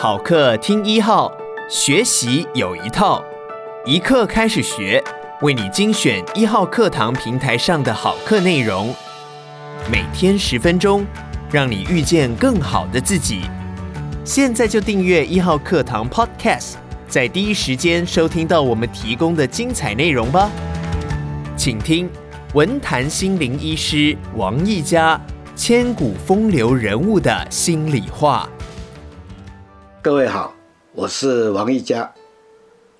好课听一号，学习有一套，一课开始学，为你精选一号课堂平台上的好课内容，每天十分钟，让你遇见更好的自己。现在就订阅一号课堂 Podcast，在第一时间收听到我们提供的精彩内容吧。请听文坛心灵医师王奕嘉。千古风流人物的心里话。各位好，我是王一嘉。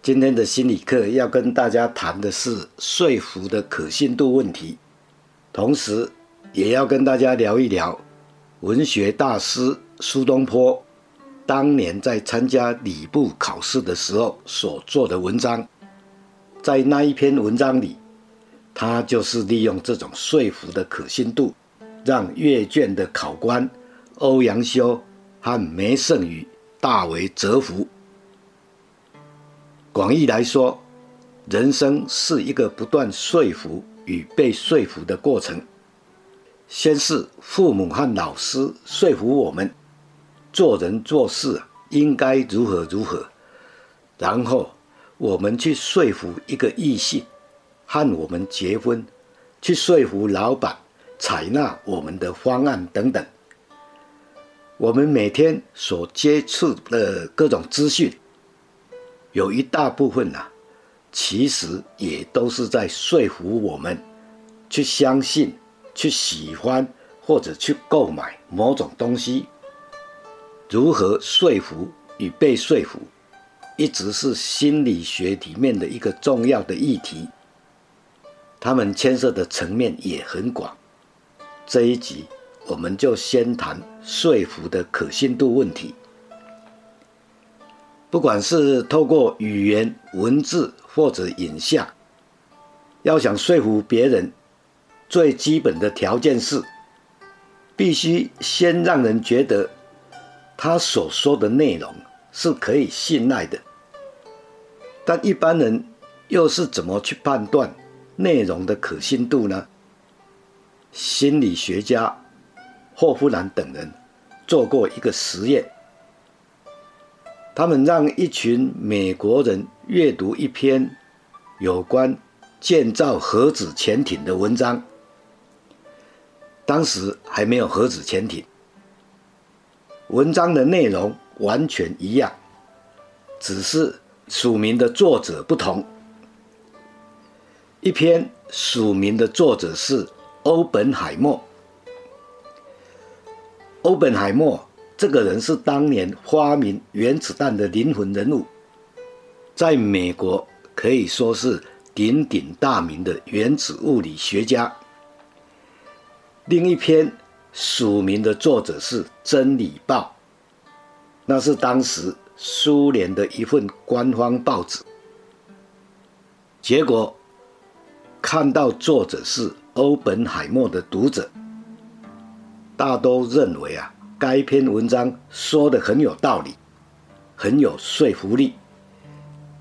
今天的心理课要跟大家谈的是说服的可信度问题，同时也要跟大家聊一聊文学大师苏东坡当年在参加礼部考试的时候所做的文章。在那一篇文章里，他就是利用这种说服的可信度。让阅卷的考官欧阳修和梅圣宇大为折服。广义来说，人生是一个不断说服与被说服的过程。先是父母和老师说服我们做人做事应该如何如何，然后我们去说服一个异性和我们结婚，去说服老板。采纳我们的方案等等，我们每天所接触的各种资讯，有一大部分啊，其实也都是在说服我们去相信、去喜欢或者去购买某种东西。如何说服与被说服，一直是心理学里面的一个重要的议题，他们牵涉的层面也很广。这一集，我们就先谈说服的可信度问题。不管是透过语言、文字或者影像，要想说服别人，最基本的条件是，必须先让人觉得他所说的内容是可以信赖的。但一般人又是怎么去判断内容的可信度呢？心理学家霍夫兰等人做过一个实验，他们让一群美国人阅读一篇有关建造核子潜艇的文章。当时还没有核子潜艇，文章的内容完全一样，只是署名的作者不同。一篇署名的作者是。欧本海默，欧本海默这个人是当年发明原子弹的灵魂人物，在美国可以说是鼎鼎大名的原子物理学家。另一篇署名的作者是《真理报》，那是当时苏联的一份官方报纸。结果看到作者是。欧本海默的读者大都认为啊，该篇文章说的很有道理，很有说服力。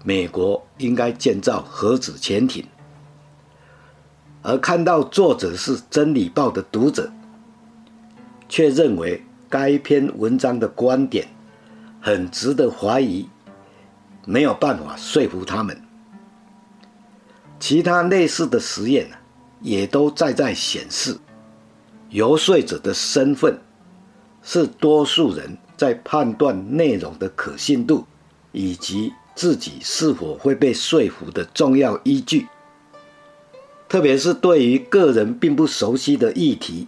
美国应该建造核子潜艇，而看到作者是《真理报》的读者，却认为该篇文章的观点很值得怀疑，没有办法说服他们。其他类似的实验也都在在显示，游说者的身份是多数人在判断内容的可信度以及自己是否会被说服的重要依据。特别是对于个人并不熟悉的议题，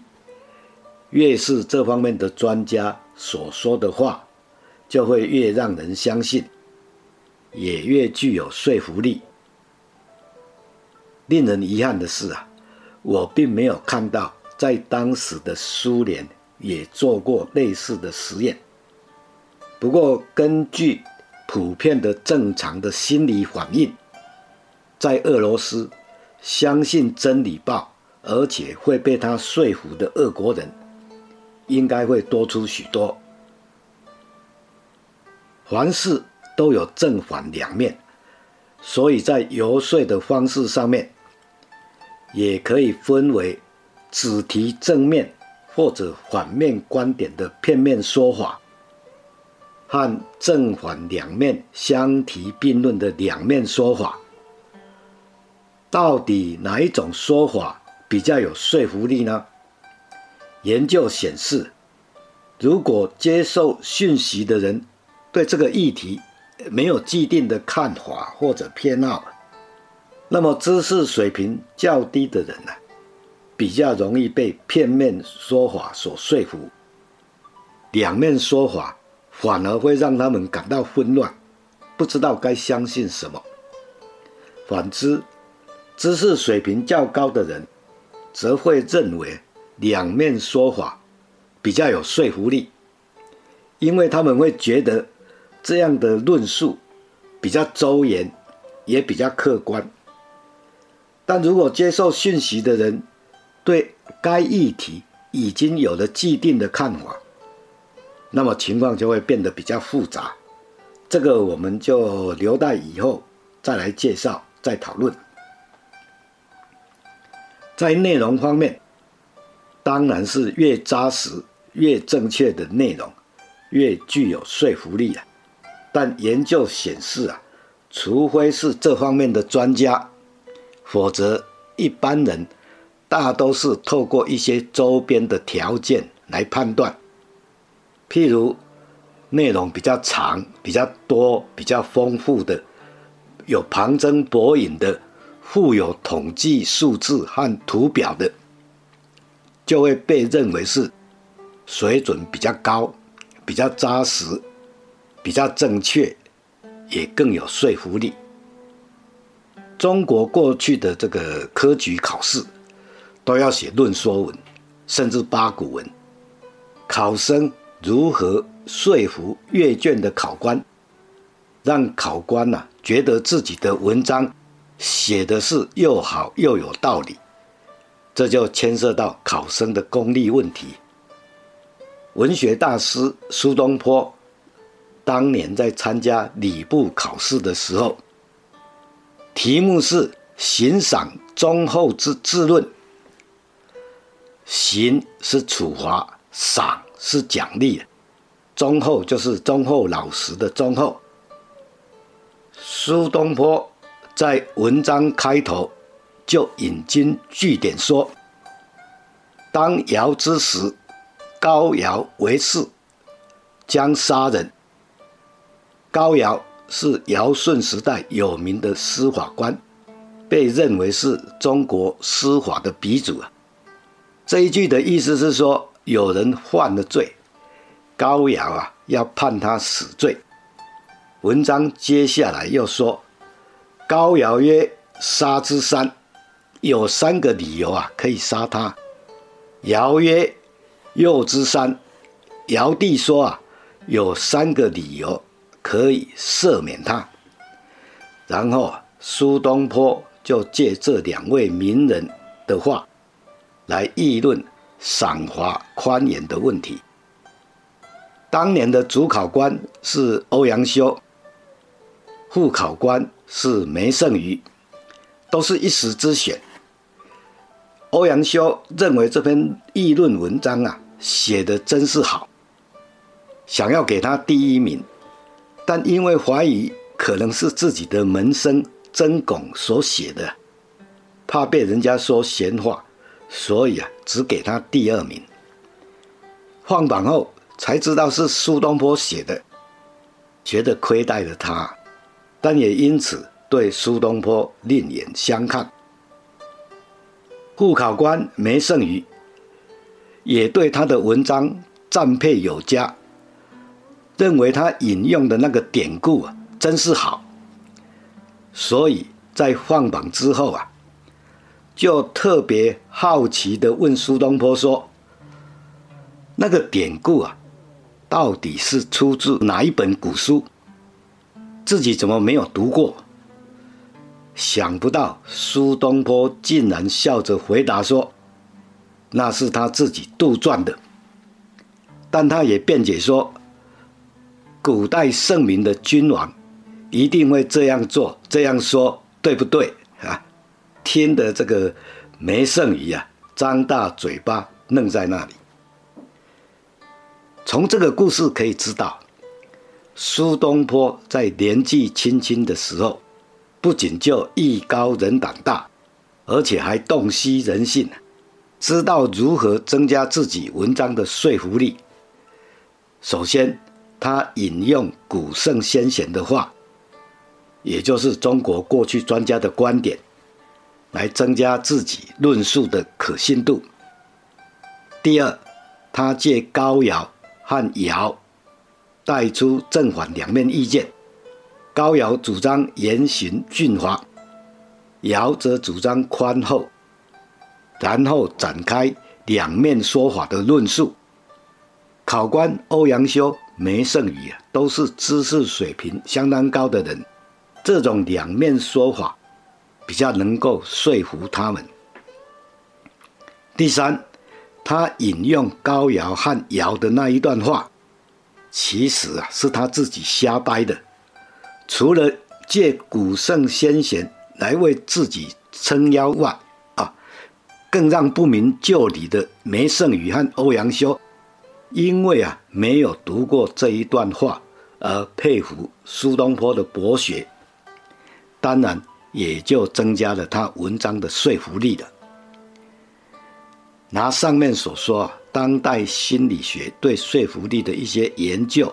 越是这方面的专家所说的话，就会越让人相信，也越具有说服力。令人遗憾的是啊。我并没有看到，在当时的苏联也做过类似的实验。不过，根据普遍的正常的心理反应，在俄罗斯，相信真理报而且会被他说服的俄国人，应该会多出许多。凡事都有正反两面，所以在游说的方式上面。也可以分为只提正面或者反面观点的片面说法。和正反两面相提并论的两面说法，到底哪一种说法比较有说服力呢？研究显示，如果接受讯息的人对这个议题没有既定的看法或者偏好，那么知识水平较低的人呢，比较容易被片面说法所说服，两面说法反而会让他们感到混乱，不知道该相信什么。反之，知识水平较高的人则会认为。两面说法比较有说服力，因为他们会觉得这样的论述比较周延，也比较客观。但如果接受讯息的人对该议题已经有了既定的看法，那么情况就会变得比较复杂。这个我们就留待以后再来介绍、再讨论。在内容方面。当然是越扎实、越正确的内容，越具有说服力啊。但研究显示啊，除非是这方面的专家，否则一般人大都是透过一些周边的条件来判断。譬如内容比较长、比较多、比较丰富的，有旁征博引的，附有统计数字和图表的。就会被认为是水准比较高、比较扎实、比较正确，也更有说服力。中国过去的这个科举考试都要写论说文，甚至八股文。考生如何说服阅卷的考官，让考官呐、啊、觉得自己的文章写的是又好又有道理？这就牵涉到考生的功力问题。文学大师苏东坡当年在参加礼部考试的时候，题目是行赏忠厚之治论。行是处罚，赏是奖励，忠厚就是忠厚老实的忠厚。苏东坡在文章开头。就引经据典说：“当尧之时，高尧为士，将杀人。高尧是尧舜时代有名的司法官，被认为是中国司法的鼻祖啊。这一句的意思是说，有人犯了罪，高尧啊要判他死罪。文章接下来又说：高尧曰：杀之三。”有三个理由啊，可以杀他。尧曰：“诱之三。”尧帝说啊，有三个理由可以赦免他。然后苏东坡就借这两位名人的话来议论赏罚宽严的问题。当年的主考官是欧阳修，副考官是梅圣俞，都是一时之选。欧阳修认为这篇议论文章啊写的真是好，想要给他第一名，但因为怀疑可能是自己的门生曾巩所写的，怕被人家说闲话，所以啊只给他第二名。放榜后才知道是苏东坡写的，觉得亏待了他，但也因此对苏东坡另眼相看。副考官梅圣余也对他的文章赞佩有加，认为他引用的那个典故啊，真是好。所以在放榜之后啊，就特别好奇的问苏东坡说：“那个典故啊，到底是出自哪一本古书？自己怎么没有读过？”想不到苏东坡竟然笑着回答说：“那是他自己杜撰的。”但他也辩解说：“古代圣明的君王一定会这样做、这样说，对不对？”啊，听得这个梅圣俞啊，张大嘴巴愣在那里。从这个故事可以知道，苏东坡在年纪轻轻的时候，不仅就艺高人胆大，而且还洞悉人性，知道如何增加自己文章的说服力。首先，他引用古圣先贤的话，也就是中国过去专家的观点，来增加自己论述的可信度。第二，他借高尧和尧带出正反两面意见。高尧主张严刑峻法，尧则主张宽厚，然后展开两面说法的论述。考官欧阳修、梅圣宇啊，都是知识水平相当高的人，这种两面说法比较能够说服他们。第三。他引用高尧和尧的那一段话，其实啊是他自己瞎掰的。除了借古圣先贤来为自己撑腰外，啊，更让不明就里的梅圣宇和欧阳修，因为啊没有读过这一段话而佩服苏东坡的博学，当然也就增加了他文章的说服力了。拿上面所说，当代心理学对说服力的一些研究，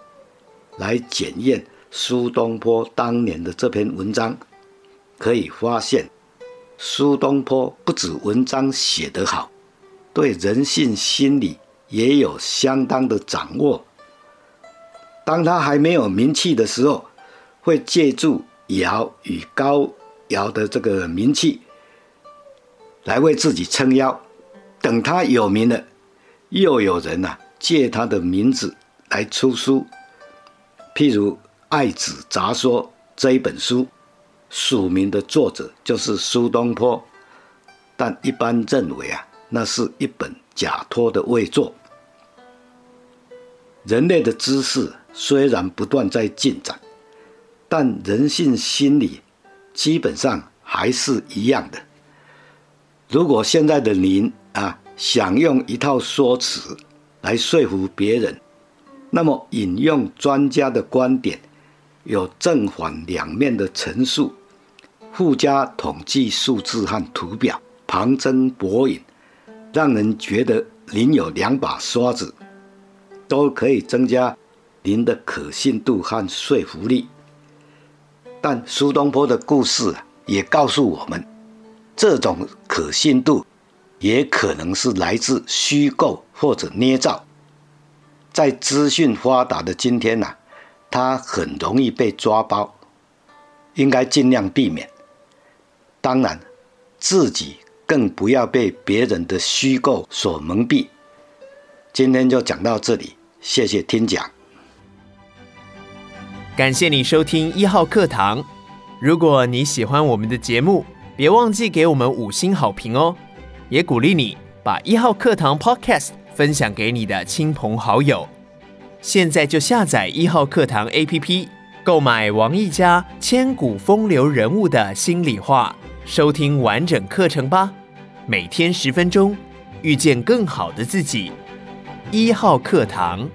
来检验苏东坡当年的这篇文章，可以发现，苏东坡不止文章写得好，对人性心理也有相当的掌握。当他还没有名气的时候，会借助尧与高尧的这个名气，来为自己撑腰。等他有名了，又有人呐、借他的名字来出书，譬如《爱子杂说》这一本书，署名的作者就是苏东坡，但一般认为啊，那是一本假托的伪作。人类的知识虽然不断在进展，但人性心理基本上还是一样的。如果现在的您，啊，想用一套说辞来说服别人，那么引用专家的观点，有正反两面的陈述，附加统计数字和图表，旁征博引，让人觉得您有两把刷子，都可以增加您的可信度和说服力。但苏东坡的故事也告诉我们，这种可信度。也可能是来自虚构或者捏造。在资讯发达的今天呐、啊，它很容易被抓包，应该尽量避免。当然，自己更不要被别人的虚构所蒙蔽。今天就讲到这里，谢谢听讲。感谢你收听一号课堂。如果你喜欢我们的节目，别忘记给我们五星好评哦。也鼓励你把一号课堂 Podcast 分享给你的亲朋好友。现在就下载一号课堂 APP，购买王一嘉《千古风流人物的心里话》，收听完整课程吧。每天十分钟，遇见更好的自己。一号课堂。